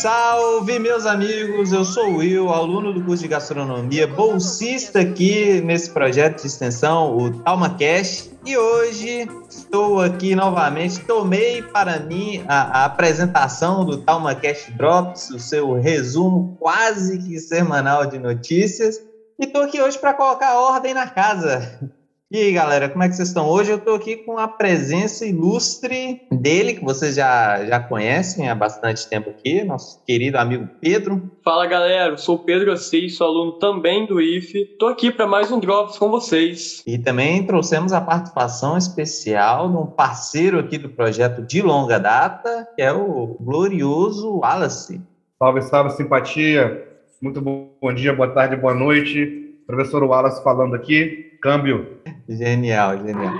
Salve, meus amigos! Eu sou o Will, aluno do curso de gastronomia, bolsista aqui nesse projeto de extensão, o TalmaCast, e hoje estou aqui novamente. Tomei para mim a, a apresentação do TalmaCast Drops, o seu resumo quase que semanal de notícias, e estou aqui hoje para colocar ordem na casa. E aí, galera, como é que vocês estão? Hoje eu estou aqui com a presença ilustre dele, que vocês já, já conhecem há bastante tempo aqui, nosso querido amigo Pedro. Fala, galera, eu sou o Pedro Assis, sou aluno também do IFE. Estou aqui para mais um Drops com vocês. E também trouxemos a participação especial de um parceiro aqui do projeto de longa data, que é o glorioso Wallace. Salve, salve, simpatia. Muito bom dia, boa tarde, boa noite. Professor Wallace falando aqui. Câmbio. Genial, genial.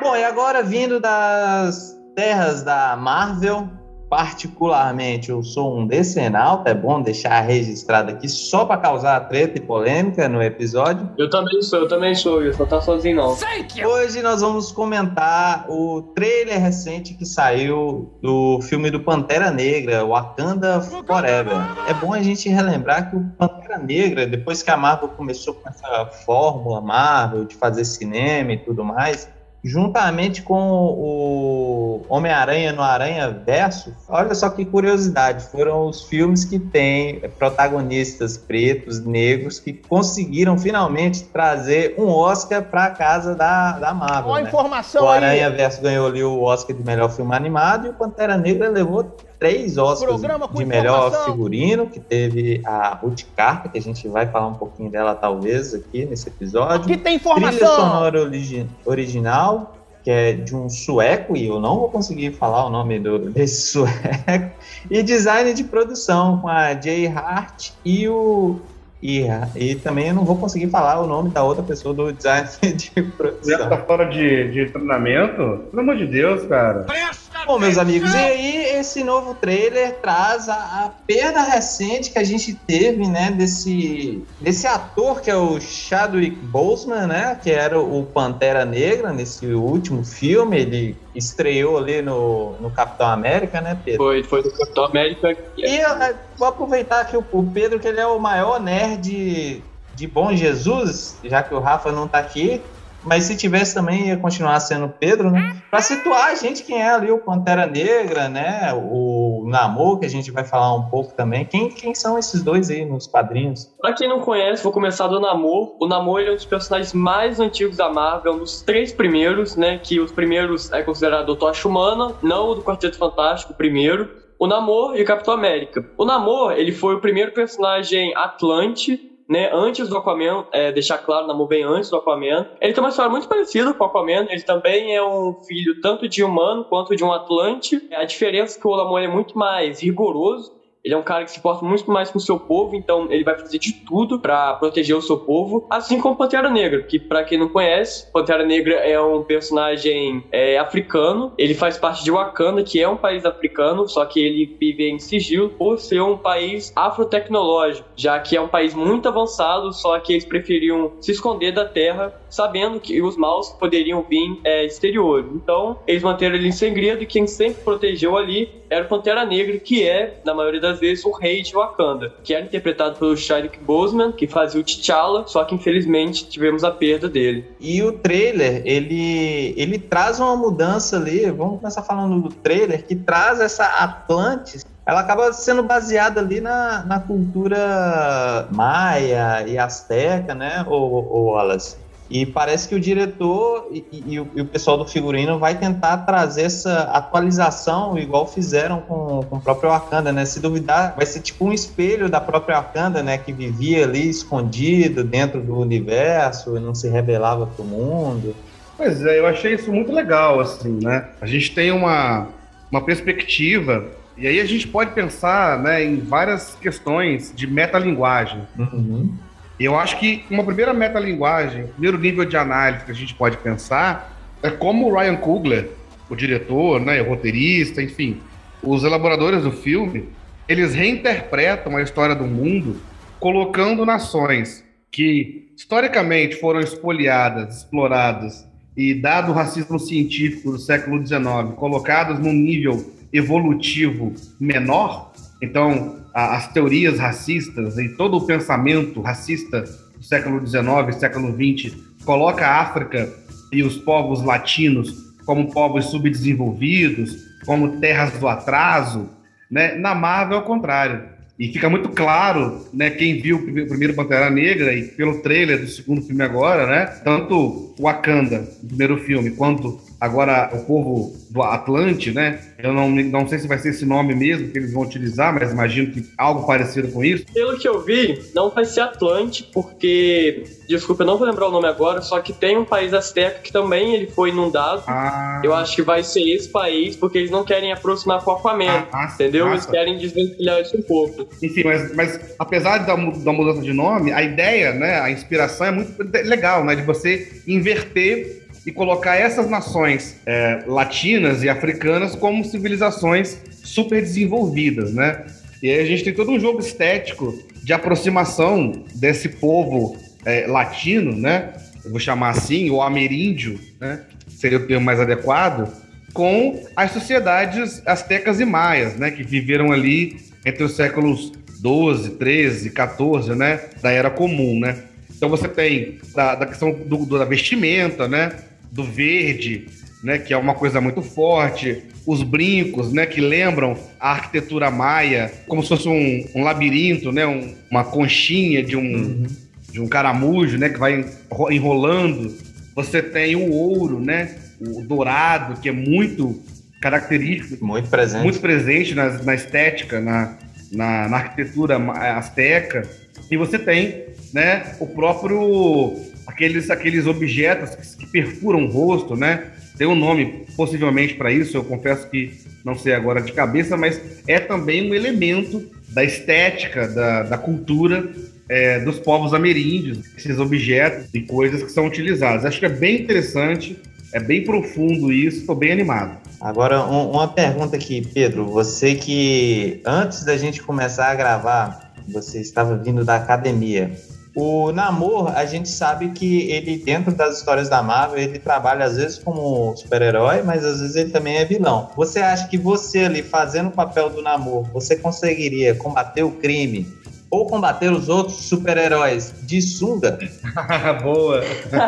Bom, e agora vindo das terras da Marvel, particularmente eu sou um decenalta, é bom deixar registrado aqui só para causar treta e polêmica no episódio. Eu também sou, eu também sou, eu não tá sozinho não. Hoje nós vamos comentar o trailer recente que saiu do filme do Pantera Negra, Wakanda Forever. É bom a gente relembrar que o Pantera Negra, depois que a Marvel começou com essa fórmula Marvel de fazer cinema e tudo mais, juntamente com o Homem-Aranha no Aranha Verso, olha só que curiosidade, foram os filmes que têm protagonistas pretos, negros, que conseguiram finalmente trazer um Oscar para casa da, da Marvel. Uma né? informação O Aranha aí. Verso ganhou ali o Oscar de melhor filme animado e o Pantera Negra levou três Oscars de melhor figurino, que teve a Ruth Carter, que a gente vai falar um pouquinho dela talvez aqui nesse episódio. Aqui tem informação! Trilha sonora origi original, que é de um sueco, e eu não vou conseguir falar o nome do, desse sueco, e design de produção com a Jay Hart e o e, e também eu não vou conseguir falar o nome da outra pessoa do design de produção. Você tá fora de, de treinamento? Pelo amor de Deus, cara. Presta Bom, meus amigos, e aí esse novo trailer traz a, a, perda recente que a gente teve, né, desse, desse ator que é o Chadwick Boseman, né, que era o Pantera Negra nesse último filme, ele estreou ali no, no Capitão América, né, Pedro? Foi, foi do Capitão América. E eu, eu, vou aproveitar que o, o Pedro, que ele é o maior nerd de Bom Jesus, já que o Rafa não tá aqui, mas se tivesse também ia continuar sendo Pedro, né? Para situar a gente quem é ali o Pantera Negra, né? O Namor, que a gente vai falar um pouco também. Quem, quem são esses dois aí nos quadrinhos? Para quem não conhece, vou começar do Namor. O Namor é um dos personagens mais antigos da Marvel, um dos três primeiros, né? Que os primeiros é considerado o Tocha Humana, não o do Quarteto Fantástico, o primeiro o Namor e o Capitão América. O Namor, ele foi o primeiro personagem Atlante né, antes do Aquaman, é, deixar claro, namorou bem antes do Aquaman. Ele tem uma história muito parecida com o Aquaman, ele também é um filho tanto de humano quanto de um Atlante. A diferença é que o Namor é muito mais rigoroso, ele é um cara que se importa muito mais com o seu povo, então ele vai fazer de tudo para proteger o seu povo, assim como Pantera Negra, que para quem não conhece, Pantera Negra é um personagem é, africano, ele faz parte de Wakanda, que é um país africano, só que ele vive em sigilo por ser um país afrotecnológico, já que é um país muito avançado, só que eles preferiam se esconder da terra, sabendo que os maus poderiam vir é, exterior. Então, eles manteram ele em segredo e quem sempre protegeu ali era o Pantera Negra, que é, na maioria das vezes, o rei de Wakanda, que era interpretado pelo Chadwick Boseman, que fazia o T'Challa, só que infelizmente tivemos a perda dele. E o trailer, ele, ele traz uma mudança ali, vamos começar falando do trailer, que traz essa Atlantis ela acaba sendo baseada ali na, na cultura maia e asteca, né, o, o Wallace? E parece que o diretor e, e, e, o, pessoal do figurino vai tentar trazer essa atualização, igual fizeram com, com o próprio Wakanda, né? Se duvidar, vai ser tipo um espelho da própria Wakanda, né? Que vivia ali escondido dentro do universo e não se revelava para o mundo. Pois é, eu achei isso muito legal, assim, né? A gente tem uma, uma perspectiva, e aí a gente pode pensar né, em várias questões de metalinguagem. Uhum. Eu acho que uma primeira metalinguagem, primeiro nível de análise que a gente pode pensar é como o Ryan Coogler, o diretor, né, o roteirista, enfim, os elaboradores do filme, eles reinterpretam a história do mundo colocando nações que historicamente foram espoliadas, exploradas e dado o racismo científico do século XIX, colocadas num nível evolutivo menor. Então, as teorias racistas e todo o pensamento racista do século XIX, século XX, coloca a África e os povos latinos como povos subdesenvolvidos, como terras do atraso, né? Na Marvel, ao contrário. E fica muito claro, né, quem viu o primeiro Pantera Negra e pelo trailer do segundo filme agora, né, tanto o Wakanda, o primeiro filme, quanto agora o povo do Atlante, né? Eu não, não sei se vai ser esse nome mesmo que eles vão utilizar, mas imagino que algo parecido com isso. Pelo que eu vi, não vai ser Atlante, porque, desculpa, eu não vou lembrar o nome agora, só que tem um país azteca que também ele foi inundado. Ah. Eu acho que vai ser esse país, porque eles não querem aproximar com o Aquaman, ah, entendeu? Eles querem desvencilhar isso um pouco. Enfim, mas, mas apesar da, da mudança de nome, a ideia, né, a inspiração é muito legal, né, de você inverter e colocar essas nações é, latinas e africanas como civilizações super desenvolvidas, né? E aí a gente tem todo um jogo estético de aproximação desse povo é, latino, né? Eu vou chamar assim, o ameríndio, né? Seria o termo mais adequado, com as sociedades astecas e maias, né? Que viveram ali entre os séculos 12, 13, 14, né? Da Era Comum, né? Então você tem da, da questão do, da vestimenta, né? Do verde, né, que é uma coisa muito forte, os brincos, né, que lembram a arquitetura maia, como se fosse um, um labirinto, né, um, uma conchinha de um, uhum. de um caramujo, né, que vai enrolando. Você tem o ouro, né, o dourado, que é muito característico, muito presente, muito presente na, na estética, na, na, na arquitetura asteca. E você tem, né, o próprio aqueles, aqueles objetos que, que perfuram o rosto, né? Tem um nome possivelmente para isso, eu confesso que não sei agora de cabeça, mas é também um elemento da estética, da, da cultura é, dos povos ameríndios, esses objetos e coisas que são utilizados. Acho que é bem interessante, é bem profundo isso, estou bem animado. Agora, um, uma pergunta aqui, Pedro. Você que antes da gente começar a gravar, você estava vindo da academia. O Namor, a gente sabe que ele, dentro das histórias da Marvel, ele trabalha às vezes como super-herói, mas às vezes ele também é vilão. Você acha que você ali, fazendo o papel do Namor, você conseguiria combater o crime ou combater os outros super-heróis de sunga? Boa!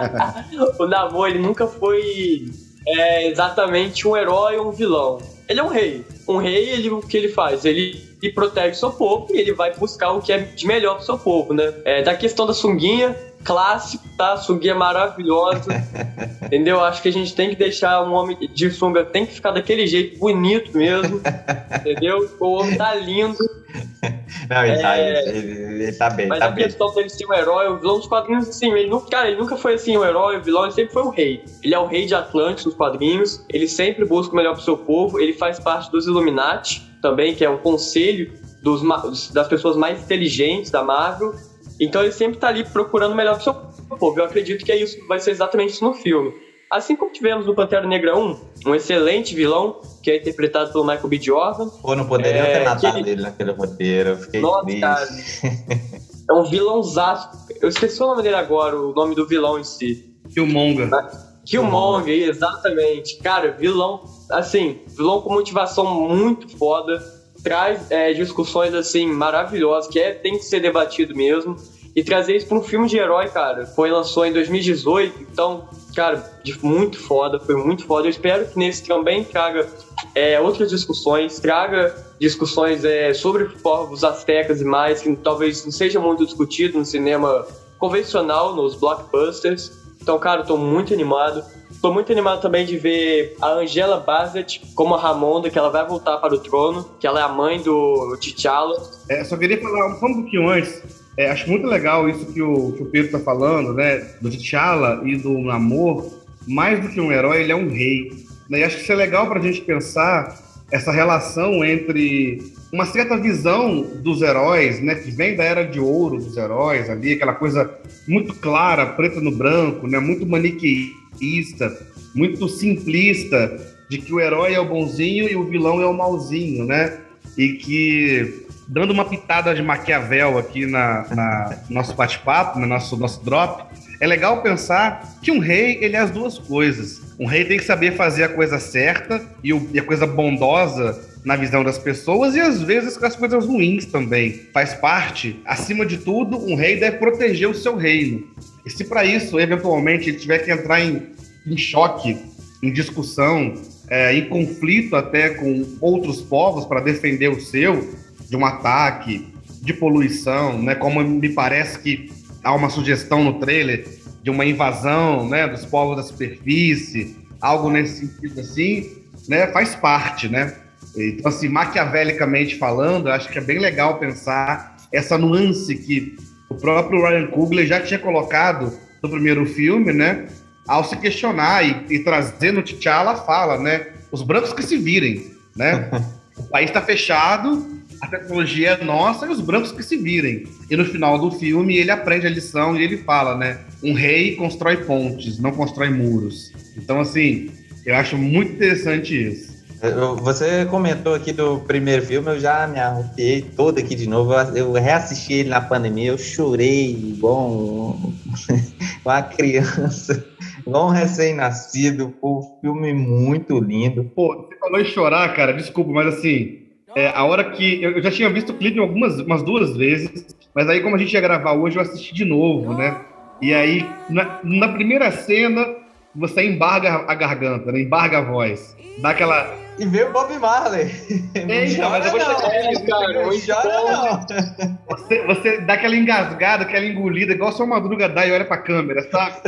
o Namor, ele nunca foi é, exatamente um herói ou um vilão. Ele é um rei. Um rei, ele, o que ele faz? Ele e protege o seu povo e ele vai buscar o que é de melhor pro seu povo, né? É, da questão da sunguinha, clássico, tá? Sunguinha maravilhosa, entendeu? Acho que a gente tem que deixar um homem de sunga, tem que ficar daquele jeito, bonito mesmo, entendeu? O homem tá lindo. Não, ele, tá, é... tá, ele, ele tá bem, Mas tá a bem. questão dele ser um herói, o vilão dos quadrinhos, assim, ele nunca, cara, ele nunca foi assim um herói, o vilão, ele sempre foi o rei. Ele é o rei de Atlantis nos quadrinhos, ele sempre busca o melhor pro seu povo, ele faz parte dos Illuminati, também, que é um conselho dos, das pessoas mais inteligentes da Marvel. Então ele sempre está ali procurando o melhor pro seu povo. Eu acredito que é isso, vai ser exatamente isso no filme. Assim como tivemos no Pantera Negra 1, um excelente vilão, que é interpretado pelo Michael B. Jordan. Pô, não poderia é, ter matado ele... ele naquele roteiro, eu fiquei Nossa, triste. Cara, é um vilãozaço. Eu esqueci o nome dele agora, o nome do vilão em si. Killmonger. Killmonger, exatamente. Cara, vilão, assim, vilão com motivação muito foda, traz é, discussões, assim, maravilhosas, que é, tem que ser debatido mesmo. E trazer isso para um filme de herói, cara, foi lançou em 2018, então, cara, muito foda, foi muito foda. Eu espero que nesse também traga é, outras discussões, traga discussões é, sobre povos astecas e mais, que talvez não seja muito discutido no cinema convencional, nos blockbusters. Então, cara, eu tô muito animado. Tô muito animado também de ver a Angela Bassett como a Ramonda, que ela vai voltar para o trono, que ela é a mãe do T'Challa. É, só queria falar um pouquinho antes. É, acho muito legal isso que o, que o Pedro tá falando, né? Do T'Challa e do Namor. Mais do que um herói, ele é um rei. Né? E acho que isso é legal pra gente pensar essa relação entre uma certa visão dos heróis, né, que vem da era de ouro dos heróis ali, aquela coisa muito clara, preta no branco, né, muito maniqueísta, muito simplista, de que o herói é o bonzinho e o vilão é o malzinho, né? E que dando uma pitada de Maquiavel aqui na, na nosso bate-papo, no nosso nosso drop, é legal pensar que um rei, ele é as duas coisas. Um rei tem que saber fazer a coisa certa e, o, e a coisa bondosa na visão das pessoas e às vezes com as coisas ruins também. Faz parte, acima de tudo, um rei deve proteger o seu reino. E se para isso, eventualmente, ele tiver que entrar em, em choque, em discussão, é, em conflito até com outros povos para defender o seu de um ataque, de poluição, né? Como me parece que há uma sugestão no trailer de uma invasão, né, dos povos da superfície, algo nesse sentido assim, né? Faz parte, né? Então, assim, maquiavelicamente falando, acho que é bem legal pensar essa nuance que o próprio Ryan Coogler já tinha colocado no primeiro filme, né? Ao se questionar e, e trazer no T'Challa fala, né? Os brancos que se virem, né? o país está fechado, a tecnologia é nossa e os brancos que se virem. E no final do filme ele aprende a lição e ele fala, né? Um rei constrói pontes, não constrói muros. Então, assim, eu acho muito interessante isso. Você comentou aqui do primeiro filme, eu já me arrupiei todo aqui de novo. Eu reassisti ele na pandemia, eu chorei igual um, uma criança, igual um recém-nascido. Foi um filme muito lindo. Pô, você falou em chorar, cara, desculpa, mas assim, é, a hora que. Eu já tinha visto o clipe algumas umas duas vezes, mas aí, como a gente ia gravar hoje, eu assisti de novo, né? E aí, na, na primeira cena, você embarga a garganta, né? embarga a voz. Dá aquela. E vê o Bob Marley. Então, mas eu vou chegar é, cara, não chora, não. Você, você dá aquela engasgada, aquela engolida, igual sua madruga dá e olha pra câmera, tá?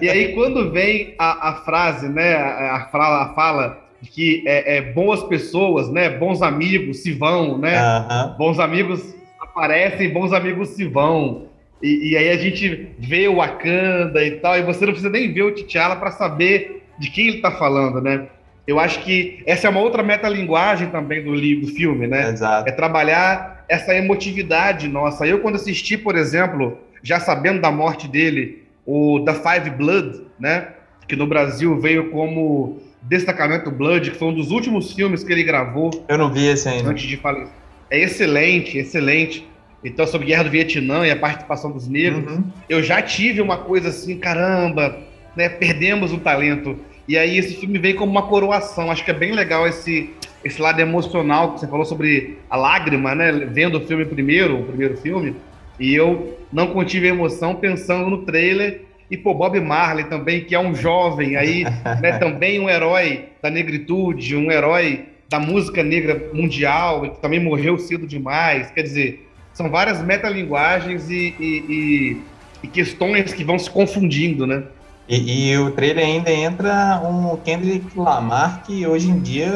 e aí, quando vem a, a frase, né? A, a, fala, a fala que é, é, boas pessoas, né? Bons amigos se vão, né? Bons amigos aparecem, bons amigos se vão. E, e, aí a gente vê o Wakanda e tal, e você não precisa nem ver o T'Challa para saber de quem ele está falando, né? Eu acho que essa é uma outra metalinguagem também do livro, do filme, né? Exato. É trabalhar essa emotividade nossa. Eu, quando assisti, por exemplo, já sabendo da morte dele, o The Five Blood, né? Que no Brasil veio como Destacamento Blood, que foi um dos últimos filmes que ele gravou. Eu não vi esse ainda. Antes de falecer. É excelente, excelente. Então, sobre Guerra do Vietnã e a participação dos negros, uhum. eu já tive uma coisa assim, caramba, né, perdemos o talento. E aí esse filme vem como uma coroação. Acho que é bem legal esse, esse lado emocional que você falou sobre a lágrima, né? Vendo o filme primeiro, o primeiro filme. E eu não contive emoção pensando no trailer e pô, Bob Marley também, que é um jovem aí, né, também um herói da negritude, um herói da música negra mundial, que também morreu cedo demais. Quer dizer, são várias metalinguagens e, e, e, e questões que vão se confundindo, né? E, e, o trailer ainda entra um Kendrick Lamar que hoje em dia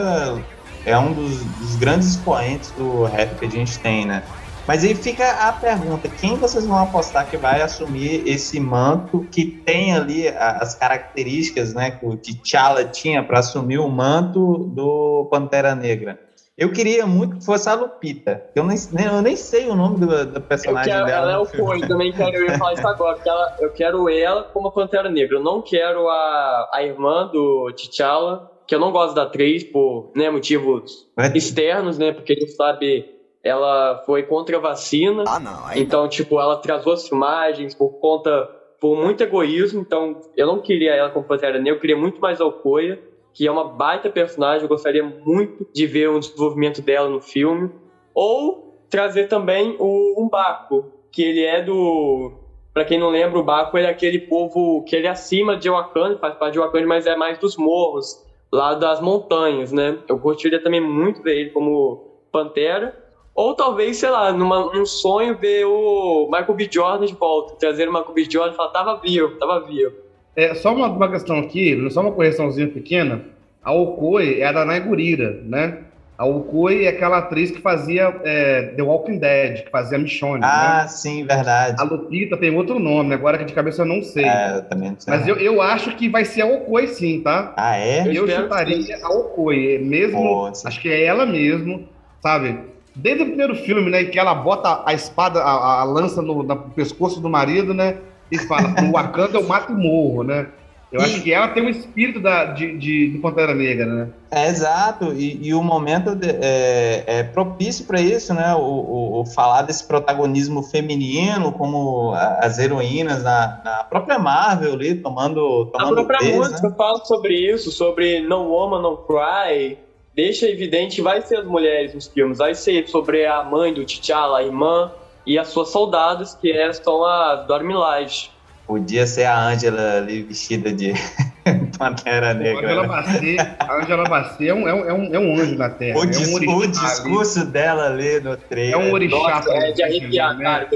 é um dos, dos grandes expoentes do rap que a gente tem, né? Mas aí fica a pergunta: quem vocês vão apostar que vai assumir esse manto que tem ali as características né, que o T'Challa tinha para assumir o manto do Pantera Negra? Eu queria muito que fosse a Lupita. Eu nem, eu nem sei o nome do, do personagem quero, dela. Ela é o Cone, também quero eu falar isso agora, porque ela, eu quero ela como a Pantera Negra. Eu não quero a, a irmã do T'Challa, que eu não gosto da atriz por né, motivos externos, né? Porque a gente sabe ela foi contra a vacina. Ah, não. Aí então, não. tipo, ela atrasou as filmagens por conta. por muito egoísmo. Então, eu não queria ela como Pantera Negra, eu queria muito mais a Okoye, que é uma baita personagem. Eu gostaria muito de ver o desenvolvimento dela no filme. Ou trazer também o Umbaco, que ele é do. Pra quem não lembra, o Baco ele é aquele povo que ele é acima de Wakanda, faz parte de Wakanda, mas é mais dos morros, lá das montanhas, né? Eu gostaria também muito ver ele como Pantera. Ou talvez, sei lá, numa, num sonho ver o Michael B. Jordan de volta, trazer o Michael B. Jordan e falar, tava vivo, tava vivo. É, só uma, uma questão aqui, só uma correçãozinha pequena. A Okoi é a da Naigurira, né? A Okoi é aquela atriz que fazia é, The Walking Dead, que fazia Michonne. Ah, né? sim, verdade. A Lupita tem outro nome, agora que de cabeça eu não sei. É, eu também não sei. Mas eu, eu acho que vai ser a Okoi sim, tá? Ah, é? Eu, eu chutaria a Okoi, mesmo, Pô, acho que é ela mesmo, sabe? Desde o primeiro filme, né, que ela bota a espada, a, a lança no, no, pescoço do marido, né, e fala, no Wakanda eu mato e morro, né? Eu e... acho que ela tem um espírito da, de, de, de Pantera Negra, né? É, exato, e, e o momento de, é, é, propício para isso, né? O, o, o, falar desse protagonismo feminino, como as heroínas na, na própria Marvel ali, tomando. tomando a própria música né? fala sobre isso, sobre No Woman, No Cry, deixa evidente vai ser as mulheres nos filmes, vai ser sobre a mãe do T'Challa, a irmã e as suas soldadas, que são as Dormilives. Podia ser a Ângela ali vestida de Pantera Negra. A Angela Bassett, a Angela Bassett é, um, é, um, é um anjo na Terra. O, dis é um o discurso ali. dela ali no trailer. É um orixá. Nossa, é de arrepiar, né? cara.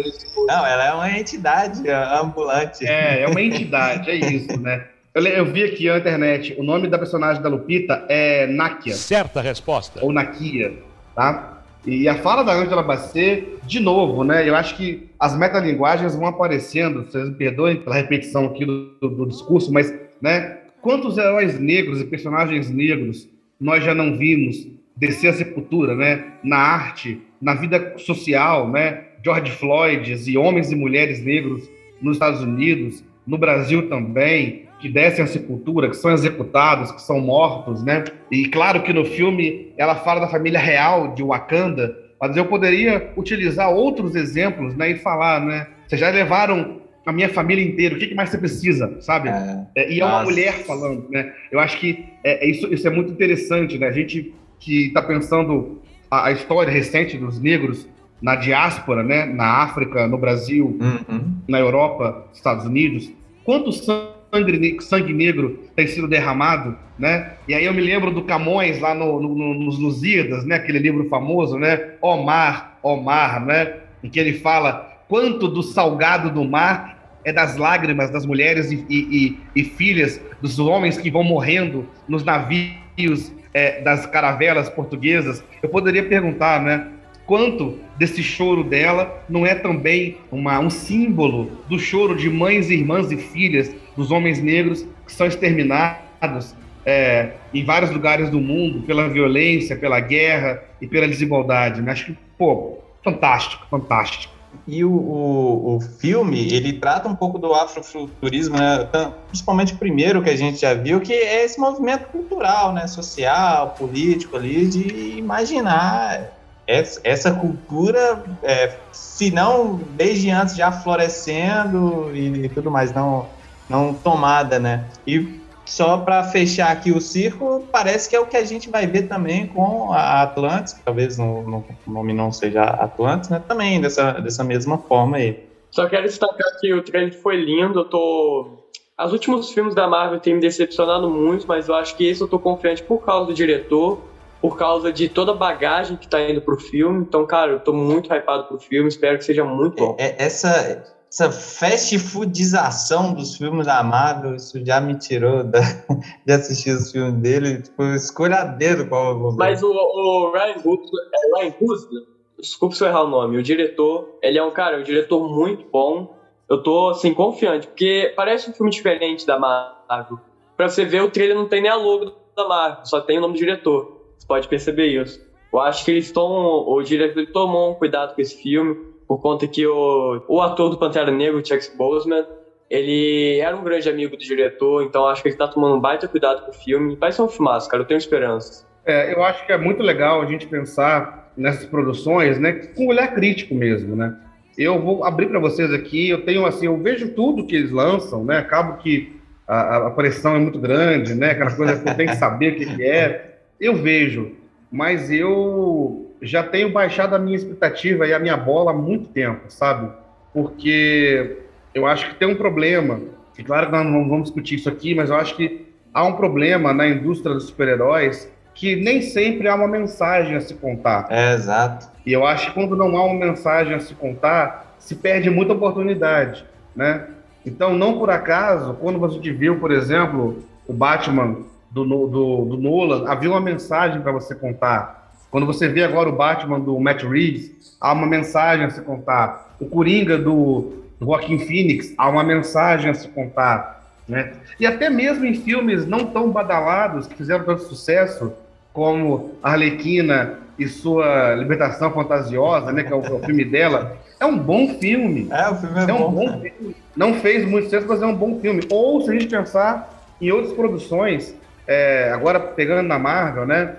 Não, ela é uma entidade ambulante. É, é uma entidade, é isso, né? Eu, eu, vi aqui na internet, o nome da personagem da Lupita é Nakia. Certa resposta. Ou Nakia, tá? E a fala da Angela Bassett, de novo, né? Eu acho que as metalinguagens vão aparecendo, vocês me perdoem pela repetição aqui do, do, do discurso, mas, né? Quantos heróis negros e personagens negros nós já não vimos descer a sepultura, né? Na arte, na vida social, né? George Floyd e homens e mulheres negros nos Estados Unidos, no Brasil também, que descem a sepultura, que são executados, que são mortos, né? E claro que no filme ela fala da família real de Wakanda, mas eu poderia utilizar outros exemplos, né, e falar, né? Vocês já levaram a minha família inteira, o que, mais você precisa, sabe? É, é, e é uma mulher falando, né? Eu acho que é, é, isso, isso é muito interessante, né? A gente que está pensando a, a, história recente dos negros na diáspora, né? Na África, no Brasil, uhum. na Europa, Estados Unidos, quantos são sangue, sangue negro tem sido derramado, né? E aí eu me lembro do Camões lá no, no, nos Lusíadas, né? Aquele livro famoso, né? Omar, Omar, né? Em que ele fala quanto do salgado do mar é das lágrimas das mulheres e, e, e filhas dos homens que vão morrendo nos navios é, das caravelas portuguesas. Eu poderia perguntar, né? Quanto desse choro dela não é também uma, um símbolo do choro de mães, irmãs e filhas dos homens negros que são exterminados é, em vários lugares do mundo pela violência, pela guerra e pela desigualdade. Né? Acho que, pô, fantástico, fantástico. E o, o, o, filme, ele trata um pouco do afrofuturismo, né? principalmente o primeiro que a gente já viu, que é esse movimento cultural, né? social, político ali, de imaginar essa cultura, é, se não desde antes já florescendo e, e, tudo mais, não, não tomada, né? E só para fechar aqui o círculo, parece que é o que a gente vai ver também com a Atlantis, talvez no, no, nome não seja Atlantis, né? Também dessa, dessa mesma forma aí. Só quero destacar que o trailer foi lindo, eu tô... Os últimos filmes da Marvel têm me decepcionado muito, mas eu acho que esse eu tô confiante por causa do diretor, por causa de toda a bagagem que tá indo pro filme. Então, cara, eu tô muito hypado pro filme, espero que seja muito bom. É, é, essa, essa fast foodização dos filmes da Marvel, isso já me tirou da, de assistir os filmes dele. Tipo, escolha a dedo qual eu vou ver. Mas o, o Ryan Gosling, é Ryan Gosling, desculpa se eu errar o nome, o diretor, ele é um cara, é um diretor muito bom. Eu tô, assim, confiante, porque parece um filme diferente da Marvel. Pra você ver, o trailer não tem nem a logo da Marvel, só tem o nome do diretor pode perceber isso. Eu acho que eles tomam, o diretor tomou um cuidado com esse filme, por conta que o, o ator do Pantera Negra, o Chuck Boseman, ele era um grande amigo do diretor, então acho que ele está tomando um baita cuidado com o filme. Vai ser um filmaço, cara, eu tenho esperanças. É, eu acho que é muito legal a gente pensar nessas produções, né, com um olhar crítico mesmo, né? Eu vou abrir para vocês aqui, eu tenho assim, eu vejo tudo que eles lançam, né? Acabo que a, a pressão é muito grande, né? Aquela coisa que eu tenho que saber o que, que é. Eu vejo, mas eu já tenho baixado a minha expectativa e a minha bola há muito tempo, sabe? Porque eu acho que tem um problema, e claro que nós não vamos discutir isso aqui, mas eu acho que há um problema na indústria dos super-heróis que nem sempre há uma mensagem a se contar. É, exato. E eu acho que quando não há uma mensagem a se contar, se perde muita oportunidade, né? Então, não por acaso, quando você viu, por exemplo, o Batman do, do, do Nolan, havia uma mensagem para você contar. Quando você vê agora o Batman do Matt Reeves, há uma mensagem a se contar. O Coringa do, do Joaquim Phoenix, há uma mensagem a se contar. Né? E até mesmo em filmes não tão badalados, que fizeram tanto sucesso, como Arlequina e sua Libertação Fantasiosa, né, que é o, é o filme dela, é um bom filme. É, o filme é, é um bom, bom filme. Não fez muito sucesso, mas é um bom filme. Ou se a gente pensar em outras produções é, agora pegando na Marvel, né?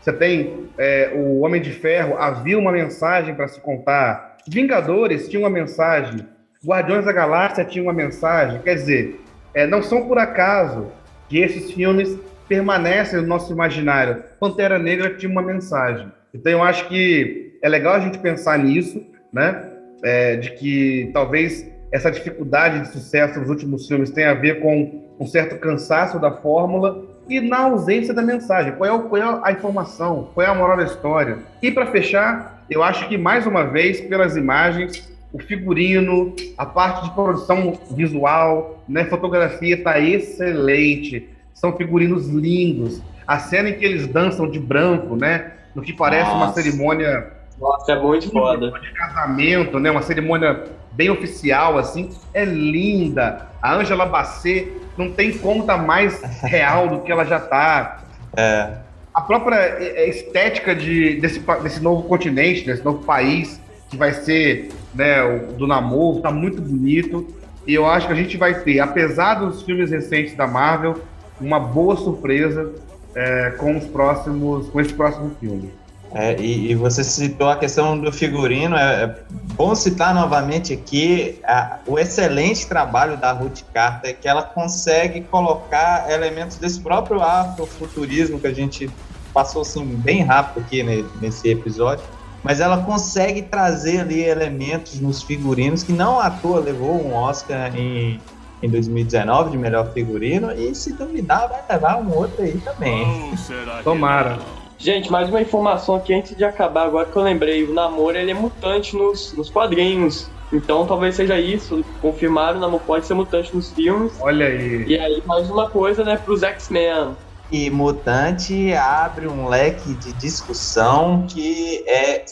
Você tem é, o Homem de Ferro, havia uma mensagem para se contar. Vingadores tinha uma mensagem. Guardiões da Galáxia tinha uma mensagem. Quer dizer, é, não são por acaso que esses filmes permanecem no nosso imaginário. Pantera Negra tinha uma mensagem. Então eu acho que é legal a gente pensar nisso, né? É, de que talvez essa dificuldade de sucesso nos últimos filmes tenha a ver com um certo cansaço da fórmula e na ausência da mensagem. Qual é, o, qual é a informação? Qual é a moral da história? E para fechar, eu acho que mais uma vez, pelas imagens, o figurino, a parte de produção visual, né, fotografia está excelente. São figurinos lindos. A cena em que eles dançam de branco, né, no que parece Nossa. uma cerimônia nossa, é muito foda. De casamento, né? Uma cerimônia bem oficial, assim. É linda. A Angela Bassett não tem conta mais real do que ela já tá. É. A própria é, é, estética de, desse, desse novo continente, desse novo país, que vai ser né, o, do namoro, tá muito bonito. E eu acho que a gente vai ter, apesar dos filmes recentes da Marvel, uma boa surpresa é, com os próximos, com esse próximo filme. É, e, e, você citou a questão do figurino, é, é bom citar novamente aqui a, o excelente trabalho da Ruth Carter, que ela consegue colocar elementos desse próprio afrofuturismo que a gente passou assim bem rápido aqui né, nesse episódio, mas ela consegue trazer ali elementos nos figurinos que não à toa levou um Oscar em, em 2019 de melhor figurino e se duvidar vai levar um outro aí também. Tomara. Gente, mais uma informação aqui antes de acabar, agora que eu lembrei, o Namor ele é mutante nos, nos quadrinhos. Então talvez seja isso. Confirmaram, o Namor pode ser mutante nos filmes. Olha aí. E aí, mais uma coisa, né, pros X-Men. E mutante abre um leque de discussão que é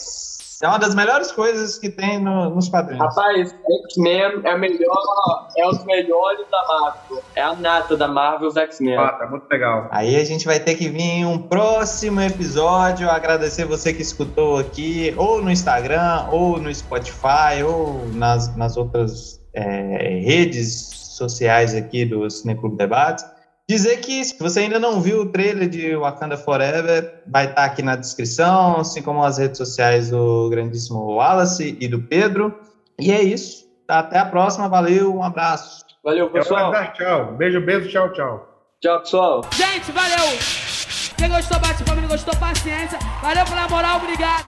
é uma das melhores coisas que tem no, nos quadrinhos. Rapaz, X-Men é, melhor, é os melhores da Marvel. É a nata da Marvel, os X-Men. Ah, tá muito legal. Aí a gente vai ter que vir em um próximo episódio. Agradecer você que escutou aqui, ou no Instagram, ou no Spotify, ou nas, nas outras é, redes sociais aqui do Cineclube Debates. Dizer que se você ainda não viu o trailer de Wakanda Forever, vai estar aqui na descrição, assim como as redes sociais do grandíssimo Wallace e do Pedro. E é isso. Até a próxima. Valeu, um abraço. Valeu, pessoal. tchau. Beijo, beijo, tchau, tchau. Tchau, pessoal. Gente, valeu. Quem gostou, bate palma. Quem gostou, paciência. Valeu pela moral, obrigado.